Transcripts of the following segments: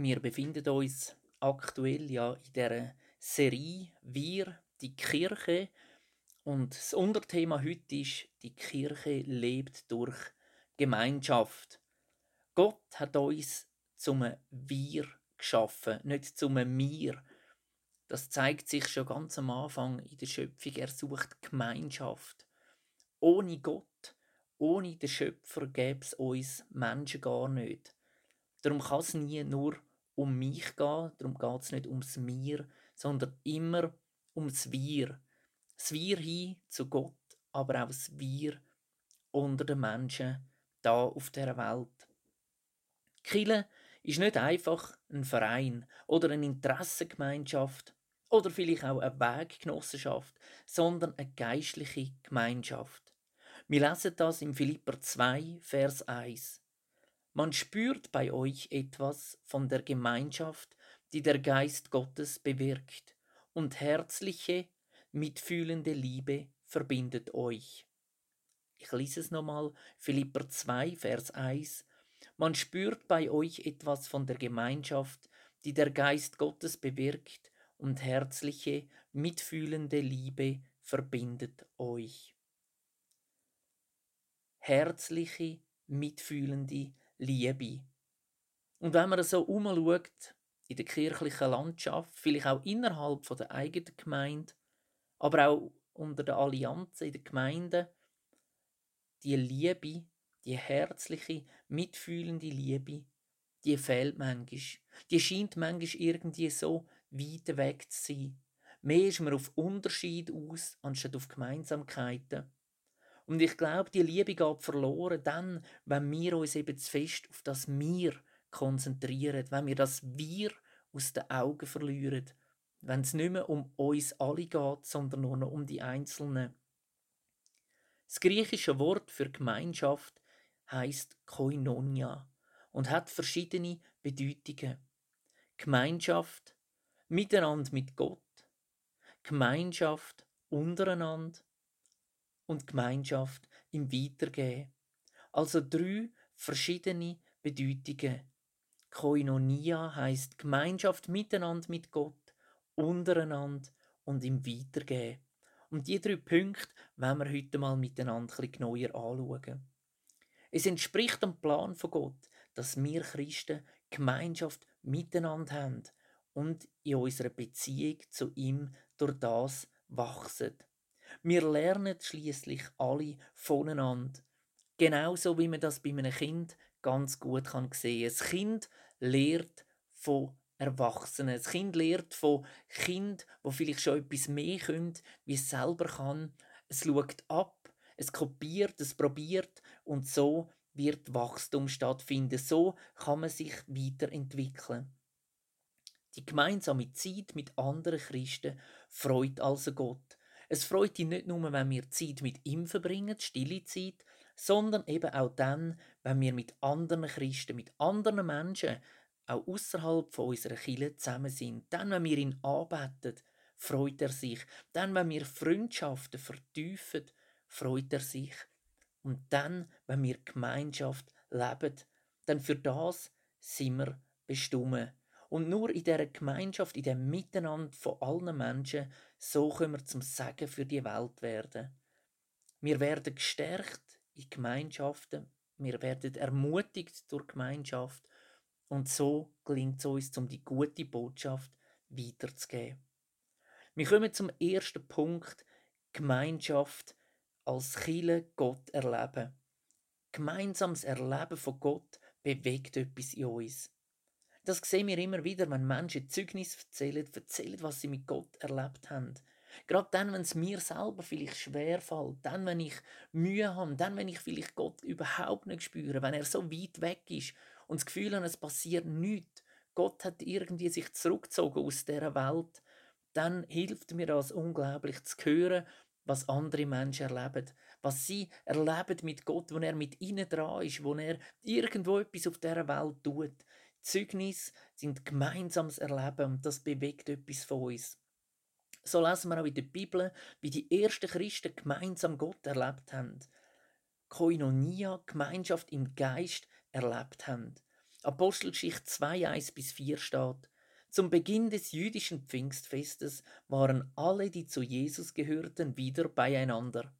Wir befinden uns aktuell ja in der Serie Wir, die Kirche. Und das Unterthema heute ist, die Kirche lebt durch Gemeinschaft. Gott hat uns zum Wir geschaffen, nicht zum Mir. Das zeigt sich schon ganz am Anfang in der Schöpfung. Er sucht Gemeinschaft. Ohne Gott, ohne den Schöpfer gäbe es uns Menschen gar nicht. Darum kann es nie nur um mich gehen, darum geht es nicht ums Mir, sondern immer ums Wir. Das Wir hin zu Gott, aber auch das Wir unter den Menschen da auf der Welt. Kille ist nicht einfach ein Verein oder eine Interessengemeinschaft oder vielleicht auch eine Weggenossenschaft, sondern eine geistliche Gemeinschaft. Wir lesen das im Philipper 2, Vers 1. Man spürt bei euch etwas von der Gemeinschaft, die der Geist Gottes bewirkt, und herzliche, mitfühlende Liebe verbindet euch. Ich lese es nochmal, Philipper 2, Vers 1. Man spürt bei euch etwas von der Gemeinschaft, die der Geist Gottes bewirkt, und herzliche, mitfühlende Liebe verbindet euch. Herzliche, mitfühlende Liebe. Und wenn man so umschaut, in der kirchlichen Landschaft, vielleicht auch innerhalb von der eigenen Gemeinde, aber auch unter der Allianz in der Gemeinde, die Liebe, die herzliche, mitfühlende Liebe, die fehlt manchmal. Die scheint manchmal irgendwie so weit weg zu sein. Mehr ist man auf Unterschied aus, anstatt auf Gemeinsamkeiten. Und ich glaube, die Liebe geht verloren dann, wenn wir uns eben zu fest auf das Wir konzentrieren, wenn wir das Wir aus den Augen verlieren, wenn es nicht mehr um uns alle geht, sondern nur noch um die Einzelnen. Das griechische Wort für Gemeinschaft heißt Koinonia und hat verschiedene Bedeutungen. Gemeinschaft, miteinander mit Gott, Gemeinschaft untereinander und Gemeinschaft im Weitergehen. Also drei verschiedene Bedeutungen. Koinonia heißt Gemeinschaft miteinander mit Gott, untereinander und im Weitergehen. Und die drei Punkte wollen wir heute mal miteinander ein neuer anschauen. Es entspricht dem Plan von Gott, dass wir Christen Gemeinschaft miteinander haben und in unserer Beziehung zu ihm durch das wachsen. Wir lernen schließlich alle voneinander. Genauso wie man das bei einem Kind ganz gut kann sehen. Ein Kind lehrt von Erwachsenen. Ein Kind lehrt von Kind, wo vielleicht schon etwas mehr können, wie es selber kann. Es schaut ab, es kopiert, es probiert und so wird Wachstum stattfinden. So kann man sich weiterentwickeln. Die gemeinsame Zeit mit anderen Christen freut also Gott. Es freut ihn nicht nur, wenn wir Zeit mit ihm verbringen, stille Zeit, sondern eben auch dann, wenn wir mit anderen Christen, mit anderen Menschen, auch außerhalb von unserer Kirche zusammen sind. Dann, wenn wir ihn anbeten, freut er sich. Dann, wenn wir Freundschaften vertiefen, freut er sich. Und dann, wenn wir Gemeinschaft leben, dann für das sind wir bestimmt. Und nur in dieser Gemeinschaft, in dem Miteinander von allen Menschen, so können wir zum Segen für die Welt werden. Wir werden gestärkt in Gemeinschaften, wir werden ermutigt durch Gemeinschaft und so gelingt es uns, um die gute Botschaft weiterzugeben. Wir kommen zum ersten Punkt, Gemeinschaft als Chile Gott erleben. Gemeinsames Erleben von Gott bewegt etwas in uns. Das sehen wir immer wieder, wenn Menschen Zeugnis erzählen, erzählen, was sie mit Gott erlebt haben. Gerade dann, wenn es mir selber vielleicht schwer fällt, dann, wenn ich Mühe habe, dann, wenn ich vielleicht Gott überhaupt nicht spüre, wenn er so weit weg ist und das Gefühl habe, es passiert nichts, Gott hat irgendwie sich zurückgezogen aus dieser Welt, dann hilft mir das unglaublich zu hören, was andere Menschen erleben, was sie erleben mit Gott, wo er mit ihnen dran ist, wo er irgendwo etwas auf dieser Welt tut. Zeugnis sind gemeinsames Erleben und das bewegt etwas von uns. So lesen wir auch in der Bibel, wie die ersten Christen gemeinsam Gott erlebt haben. Koinonia, Gemeinschaft im Geist erlebt haben. Apostelgeschichte 2, 1 bis 4 steht, zum Beginn des jüdischen Pfingstfestes waren alle, die zu Jesus gehörten, wieder beieinander.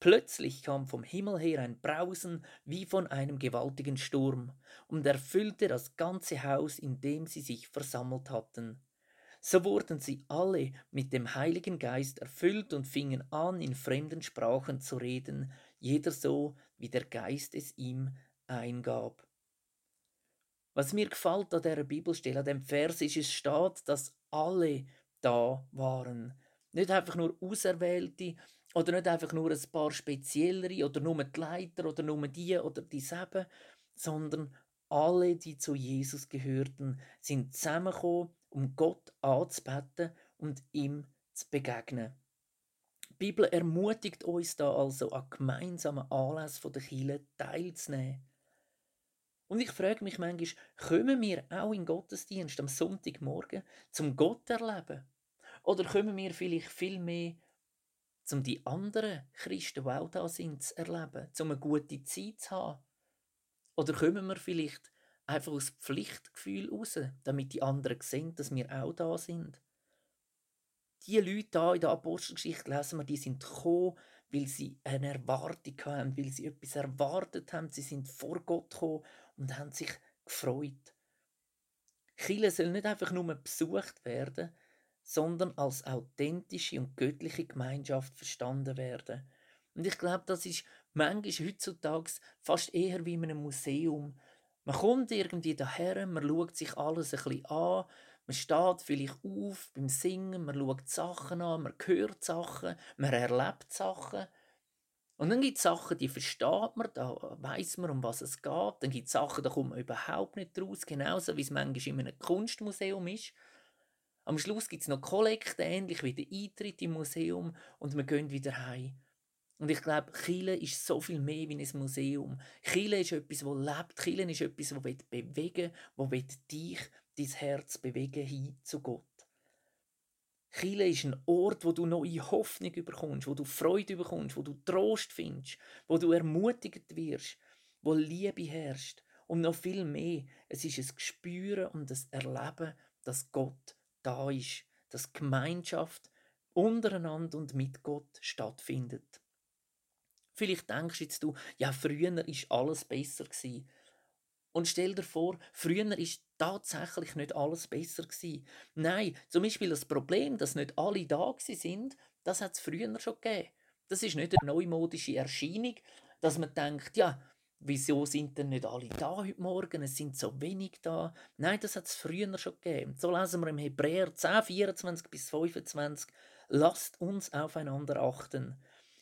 Plötzlich kam vom Himmel her ein Brausen wie von einem gewaltigen Sturm und erfüllte das ganze Haus, in dem sie sich versammelt hatten. So wurden sie alle mit dem Heiligen Geist erfüllt und fingen an, in fremden Sprachen zu reden, jeder so, wie der Geist es ihm eingab. Was mir gefällt an dieser Bibelstelle, an dem Vers, ist, es steht, dass alle da waren. Nicht einfach nur Auserwählte oder nicht einfach nur ein paar Speziellere oder nur die Leiter oder nur die oder die sieben, sondern alle, die zu Jesus gehörten, sind zusammengekommen, um Gott anzubeten und ihm zu begegnen. Die Bibel ermutigt uns da also an gemeinsamen Anlass der Kirche teilzunehmen. Und ich frage mich manchmal, kommen wir auch in Gottesdienst am Sonntagmorgen zum Gott erleben? Oder kommen wir vielleicht viel mehr, um die anderen Christen, die auch da sind, zu erleben, um eine gute Zeit zu haben? Oder kommen wir vielleicht einfach aus Pflichtgefühl raus, damit die anderen sehen, dass wir auch da sind? Die Leute da in der Apostelgeschichte lesen wir, die sind gekommen, weil sie eine Erwartung haben, weil sie etwas erwartet haben. Sie sind vor Gott gekommen und haben sich gefreut. Chile soll nicht einfach nur besucht werden, sondern als authentische und göttliche Gemeinschaft verstanden werden. Und ich glaube, das ist manchmal heutzutage fast eher wie in einem Museum. Man kommt irgendwie daher, man schaut sich alles ein bisschen an, man steht vielleicht auf beim Singen, man schaut Sachen an, man hört Sachen, man erlebt Sachen. Und dann gibt es Sachen, die versteht man, da weiß man, um was es geht. Dann gibt es Sachen, da kommt man überhaupt nicht raus, genauso wie es manchmal in einem Kunstmuseum ist. Am Schluss gibt es noch Kollekte, ähnlich wie der Eintritt im Museum, und wir gehen wieder heim. Und ich glaube, Chile ist so viel mehr wie ein Museum. Chile ist etwas, das lebt. Chile ist etwas, das bewegen will, das dich dein Herz bewegen hin zu Gott. Chile ist ein Ort, wo du neue Hoffnung bekommst, wo du Freude bekommst, wo du Trost findest, wo du ermutigt wirst, wo Liebe herrscht und noch viel mehr. Es ist ein Gespüren und das Erleben, dass Gott da ist, dass Gemeinschaft untereinander und mit Gott stattfindet. Vielleicht denkst jetzt du, ja, früher ist alles besser gewesen. Und stell dir vor, früher ist tatsächlich nicht alles besser gewesen. Nein, zum Beispiel das Problem, dass nicht alle da sind, das hat es früher schon gegeben. Das ist nicht eine neumodische Erscheinung, dass man denkt, ja, wieso sind denn nicht alle da heute Morgen? Es sind so wenig da. Nein, das hat es früher schon gegeben. So lesen wir im Hebräer 10, 24 bis 25. Lasst uns aufeinander achten.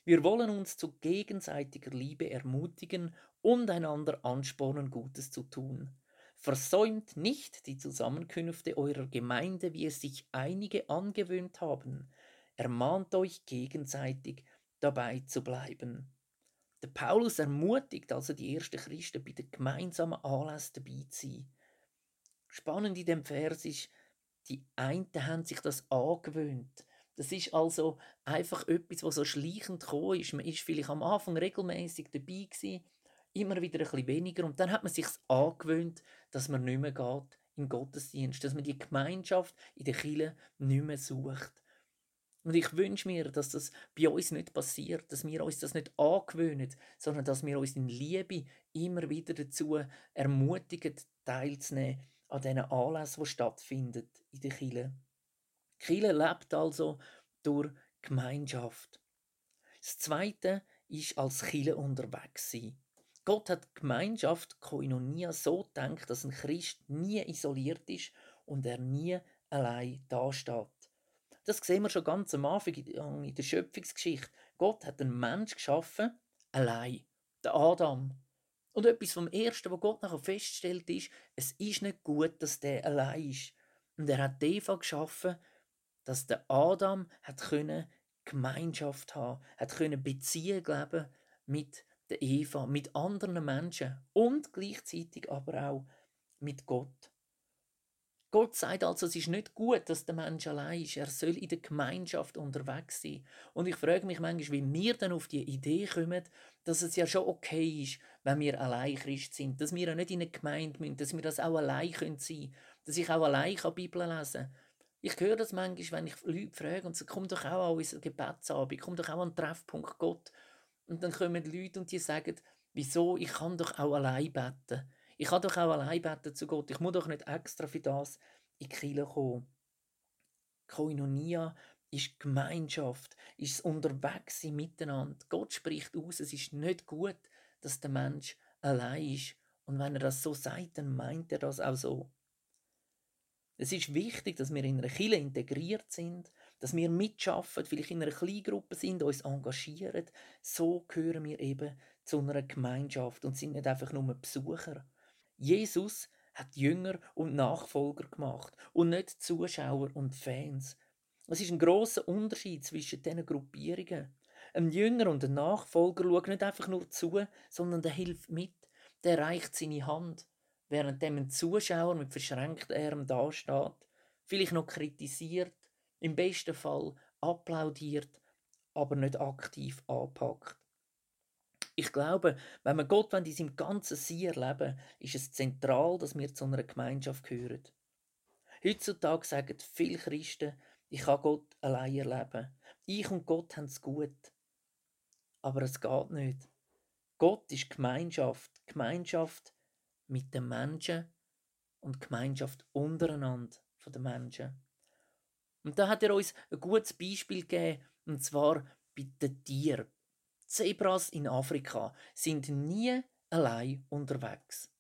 Wir wollen uns zu gegenseitiger Liebe ermutigen und einander anspornen, Gutes zu tun. Versäumt nicht die Zusammenkünfte eurer Gemeinde, wie es sich einige angewöhnt haben. Ermahnt euch gegenseitig, dabei zu bleiben. Der Paulus ermutigt also die ersten Christen, bei der gemeinsamen Anlass dabei zu sein. Spannend in dem Vers ist, die einen haben sich das angewöhnt. Das ist also einfach etwas, was so schleichend gekommen ist. Man ist vielleicht am Anfang regelmäßig dabei gewesen, immer wieder ein bisschen weniger und dann hat man sich angewöhnt, dass man nicht mehr geht in Gottesdienst, dass man die Gemeinschaft in der Kirche nicht mehr sucht. Und ich wünsche mir, dass das bei uns nicht passiert, dass wir uns das nicht angewöhnen, sondern dass wir uns in Liebe immer wieder dazu ermutigen, teilzunehmen an diesen Anlässen, die stattfinden in der Kirche. Die Kirche lebt also durch Gemeinschaft. Das Zweite ist als Kirche unterwegs sein. Gott hat Gemeinschaft Koinonia so gedacht, dass ein Christ nie isoliert ist und er nie allein dasteht. Das sehen wir schon ganz am Anfang in der Schöpfungsgeschichte. Gott hat einen Mensch geschaffen, allein, der Adam. Und etwas vom Ersten, was Gott nachher feststellt, ist, es ist nicht gut, dass der allein ist. Und er hat Eva geschaffen, dass der Adam hat können Gemeinschaft haben, hat können Beziehung leben mit der Eva, mit anderen Menschen und gleichzeitig aber auch mit Gott. Gott sagt also, es ist nicht gut, dass der Mensch allein ist. Er soll in der Gemeinschaft unterwegs sein. Und ich frage mich manchmal, wie wir dann auf die Idee kommen, dass es ja schon okay ist, wenn wir allein Christ sind. Dass wir ja nicht in eine Gemeinde müssen, dass wir das auch allein sein können. Dass ich auch allein die Bibel lesen kann. Ich höre das manchmal, wenn ich Leute frage und sie komm doch auch an unsere Gebetsabend, komm doch auch an den Treffpunkt Gott. Und dann kommen Leute und die sagen, wieso, ich kann doch auch allein beten. Ich kann doch auch allein beten zu Gott. Ich muss doch nicht extra für das in die Kirche kommen. Koinonia ist Gemeinschaft, ist das Unterwegssein miteinander. Gott spricht aus, es ist nicht gut, dass der Mensch allein ist. Und wenn er das so sagt, dann meint er das auch so. Es ist wichtig, dass wir in einer Kirche integriert sind, dass wir mitschaffen, vielleicht in einer Kleingruppe sind, uns engagieren. So gehören wir eben zu einer Gemeinschaft und sind nicht einfach nur Besucher. Jesus hat Jünger und Nachfolger gemacht und nicht Zuschauer und Fans. Es ist ein großer Unterschied zwischen diesen Gruppierungen. Ein Jünger und ein Nachfolger schaut nicht einfach nur zu, sondern der hilft mit, der reicht seine Hand, während ein Zuschauer mit verschränkten Armen dasteht, vielleicht noch kritisiert, im besten Fall applaudiert, aber nicht aktiv anpackt. Ich glaube, wenn wir Gott in seinem ganzen Sein erleben, ist es zentral, dass wir zu einer Gemeinschaft gehören. Heutzutage sagen viele Christen, ich kann Gott allein erleben. Ich und Gott haben es gut. Aber es geht nicht. Gott ist Gemeinschaft. Gemeinschaft mit den Menschen und Gemeinschaft untereinander von den Menschen. Und da hat er uns ein gutes Beispiel gegeben, und zwar bei den Tieren. Zebras in Afrika sind nie allein unterwegs.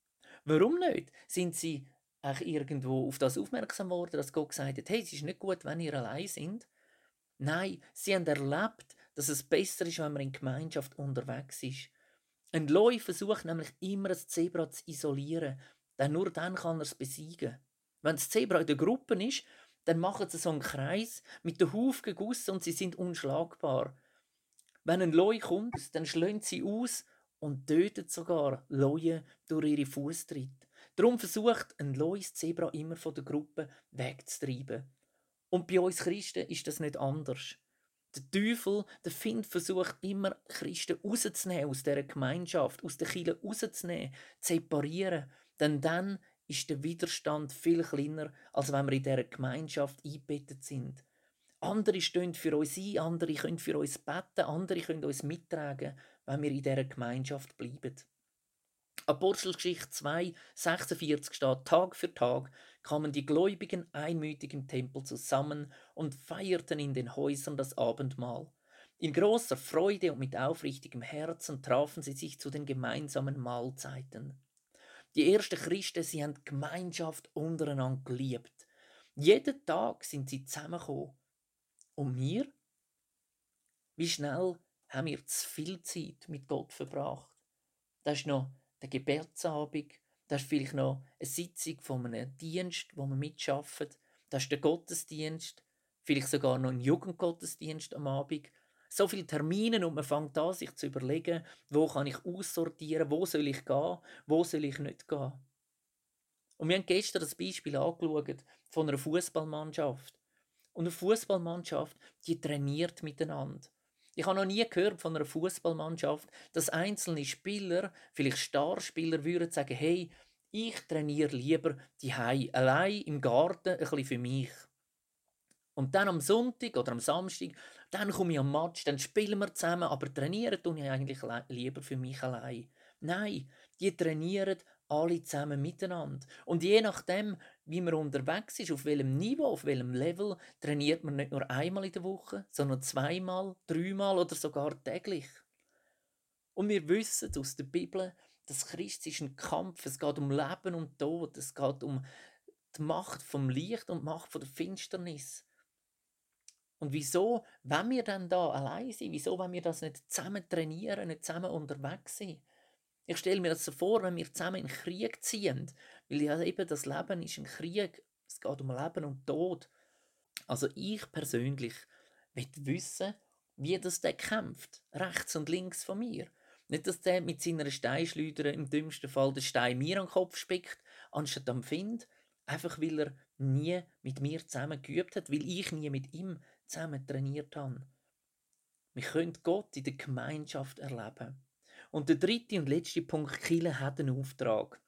Warum nicht? Sind sie auch irgendwo auf das aufmerksam worden, dass Gott gesagt hat, hey, es ist nicht gut, wenn ihr allein sind? Nein, sie haben erlebt, dass es besser ist, wenn man in Gemeinschaft unterwegs ist. Ein Leu versucht nämlich immer, das Zebra zu isolieren, denn nur dann kann er es besiegen. Wenn das Zebra in der Gruppe ist, dann machen sie so einen Kreis mit den Hufen gegossen und sie sind unschlagbar. Wenn ein Leu kommt, dann schlönt sie aus und tötet sogar Leute durch ihre Fußtritte. Darum versucht ein Lois Zebra immer von der Gruppe wegzutreiben. Und bei uns Christen ist das nicht anders. Der Teufel, der Find, versucht immer, Christen rauszunehmen aus dieser Gemeinschaft, aus der Kirche rauszunehmen, zu separieren. Denn dann ist der Widerstand viel kleiner, als wenn wir in dieser Gemeinschaft eingebettet sind. Andere stehen für uns ein, andere können für uns beten, andere können uns mittragen, wenn wir in dieser Gemeinschaft bleiben. Apostelgeschichte 2, 46 steht, Tag für Tag kamen die Gläubigen einmütig im Tempel zusammen und feierten in den Häusern das Abendmahl. In großer Freude und mit aufrichtigem Herzen trafen sie sich zu den gemeinsamen Mahlzeiten. Die ersten Christen, sie haben Gemeinschaft untereinander geliebt. Jeden Tag sind sie zusammengekommen. Und wir? Wie schnell haben wir zu viel Zeit mit Gott verbracht? Das ist noch der Gebetsabend, das ist vielleicht noch eine Sitzung von einem Dienst, wo man mitschafft. Das ist der Gottesdienst, vielleicht sogar noch ein Jugendgottesdienst am Abend. So viele Termine und man fängt an, sich zu überlegen, wo kann ich aussortieren, wo soll ich gehen, wo soll ich nicht gehen. Und wir haben gestern das Beispiel angeschaut von einer Fußballmannschaft. Und eine Fußballmannschaft, die trainiert miteinander. Ich habe noch nie gehört von einer Fußballmannschaft, dass einzelne Spieler, vielleicht Starspieler, würden sagen: Hey, ich trainiere lieber die allein im Garten, ein bisschen für mich. Und dann am Sonntag oder am Samstag, dann komme ich am Match, dann spielen wir zusammen, aber trainieren tue ich eigentlich lieber für mich allein. Nein, die trainieren alle zusammen miteinander. Und je nachdem, wie man unterwegs ist, auf welchem Niveau, auf welchem Level, trainiert man nicht nur einmal in der Woche, sondern zweimal, dreimal oder sogar täglich. Und wir wissen aus der Bibel, dass Christ ist ein Kampf. Es geht um Leben und Tod. Es geht um die Macht vom Licht und die Macht von der Finsternis. Und wieso, wenn wir dann da allein sind, wieso, wenn wir das nicht zusammen trainieren, nicht zusammen unterwegs sind? Ich stelle mir das so vor, wenn wir zusammen in den Krieg ziehen, weil ja eben das Leben ist ein Krieg, es geht um Leben und Tod. Also ich persönlich will wissen, wie das der kämpft, rechts und links von mir. Nicht, dass der mit seiner Steinschleuder im dümmsten Fall den Stein mir an den Kopf spickt, anstatt am Find. Einfach weil er nie mit mir zusammen geübt hat, weil ich nie mit ihm zusammen trainiert habe. Wir können Gott in der Gemeinschaft erleben. Und der dritte und letzte Punkt, Kille hat einen Auftrag.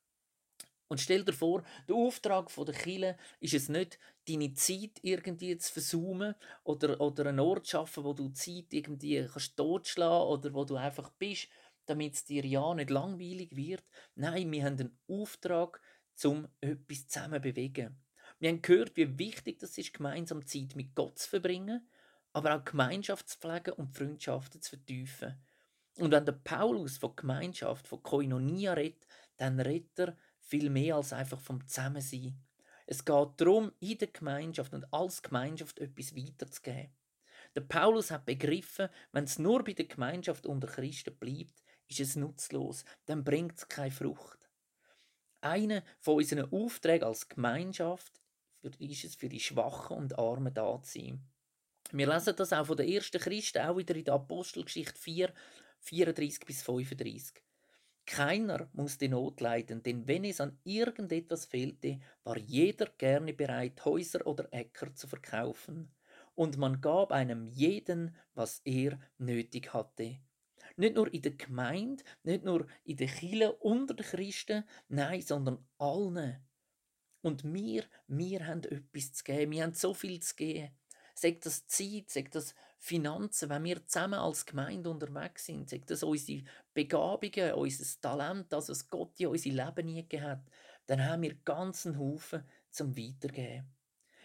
Und stell dir vor, der Auftrag der Kille ist es nicht, deine Zeit irgendwie zu versuchen oder, oder einen Ort zu schaffen, wo du Zeit irgendwie kannst totschlagen oder wo du einfach bist, damit es dir ja nicht langweilig wird. Nein, wir haben einen Auftrag, um etwas zusammen zu bewegen. Wir haben gehört, wie wichtig es ist, gemeinsam Zeit mit Gott zu verbringen, aber auch Gemeinschaft zu pflegen und Freundschaften zu vertiefen. Und wenn der Paulus von Gemeinschaft, von Koinonia redet, dann redet er viel mehr als einfach vom Zusammensein. Es geht darum, in der Gemeinschaft und als Gemeinschaft etwas weiterzugeben. Der Paulus hat begriffen, wenn es nur bei der Gemeinschaft unter Christen bleibt, ist es nutzlos, dann bringt es keine Frucht. Einer von unseren Aufträgen als Gemeinschaft ist es, für die Schwachen und Armen da zu sein. Wir lesen das auch von den ersten Christen, auch wieder in der Apostelgeschichte 4, 34 bis 35. Keiner musste Not leiden, denn wenn es an irgendetwas fehlte, war jeder gerne bereit, Häuser oder Äcker zu verkaufen. Und man gab einem jeden, was er nötig hatte. Nicht nur in der Gemeinde, nicht nur in der Kirche unter den Christen, nein, sondern allen. Und wir, wir haben etwas zu geben, wir haben so viel zu geben sagt das Zeit, sagt das Finanzen, wenn wir zusammen als Gemeinde unterwegs sind, sagt das unsere Begabungen, unser Talent, das was Gott in unser Leben gegeben hat, dann haben wir ganzen Haufen zum Weitergeben.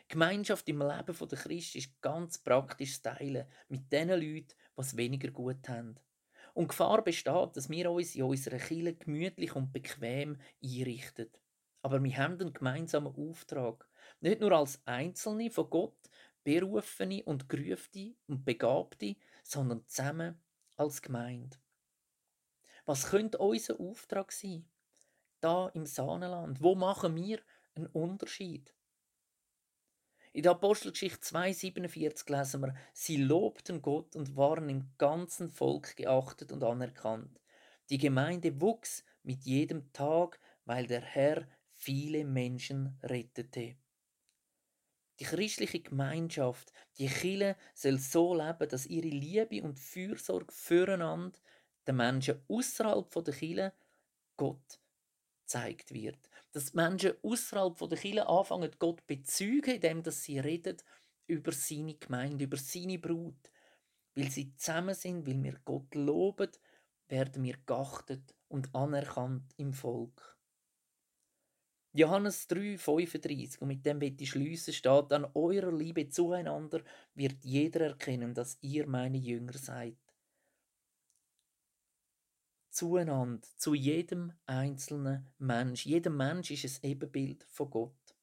Gemeinschaft im Leben der Christen ist ganz praktisch Teilen mit den Leuten, die es weniger gut haben. Und Gefahr besteht, dass wir uns in unserer Kirche gemütlich und bequem einrichten. Aber wir haben einen gemeinsamen Auftrag. Nicht nur als Einzelne von Gott, Berufene und Gerufte und Begabte, sondern zusammen als Gemeinde. Was könnte unser Auftrag sein? Da im Sahnenland. Wo machen wir einen Unterschied? In der Apostelgeschichte 2,47 lesen wir, sie lobten Gott und waren im ganzen Volk geachtet und anerkannt. Die Gemeinde wuchs mit jedem Tag, weil der Herr viele Menschen rettete. Die christliche Gemeinschaft, die Kirche soll so leben, dass ihre Liebe und Fürsorge füreinander den Menschen außerhalb der Kirche Gott zeigt wird. Dass die Menschen außerhalb der Kirche anfangen, Gott bezeugen, indem sie reden über seine Gemeinde, über seine Brut. Weil sie zusammen sind, weil wir Gott loben, werden wir geachtet und anerkannt im Volk. Johannes 3, 35, und mit dem bitte ich schliessen, steht, an eurer Liebe zueinander wird jeder erkennen, dass ihr meine Jünger seid. Zueinander, zu jedem einzelnen Mensch. Jeder Mensch ist ein Ebenbild von Gott.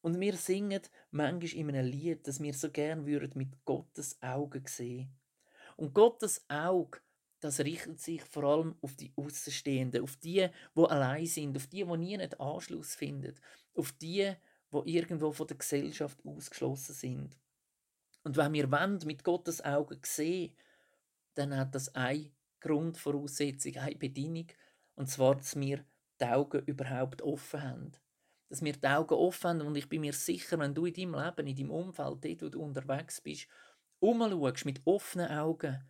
Und wir singen manchmal in einem Lied, dass wir so gern würden mit Gottes Augen sehen. Und Gottes Auge das richtet sich vor allem auf die Außenstehenden, auf die, die allein sind, auf die, die nie einen Anschluss finden, auf die, die irgendwo von der Gesellschaft ausgeschlossen sind. Und wenn wir wollen, mit Gottes Augen sehen, dann hat das eine Grundvoraussetzung, eine Bedingung, und zwar, dass wir die Augen überhaupt offen haben. Dass wir die Augen offen haben und ich bin mir sicher, wenn du in deinem Leben, in deinem Umfeld, dort, wo du unterwegs bist, umschaust mit offenen Augen,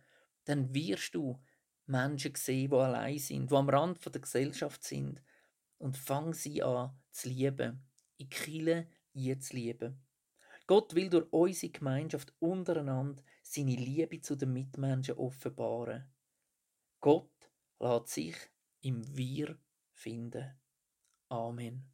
dann wirst du Menschen sehen, die allein sind, die am Rand der Gesellschaft sind und fang sie an zu lieben, in Kille zu lieben. Gott will durch unsere Gemeinschaft untereinander seine Liebe zu den Mitmenschen offenbaren. Gott lässt sich im Wir finden. Amen.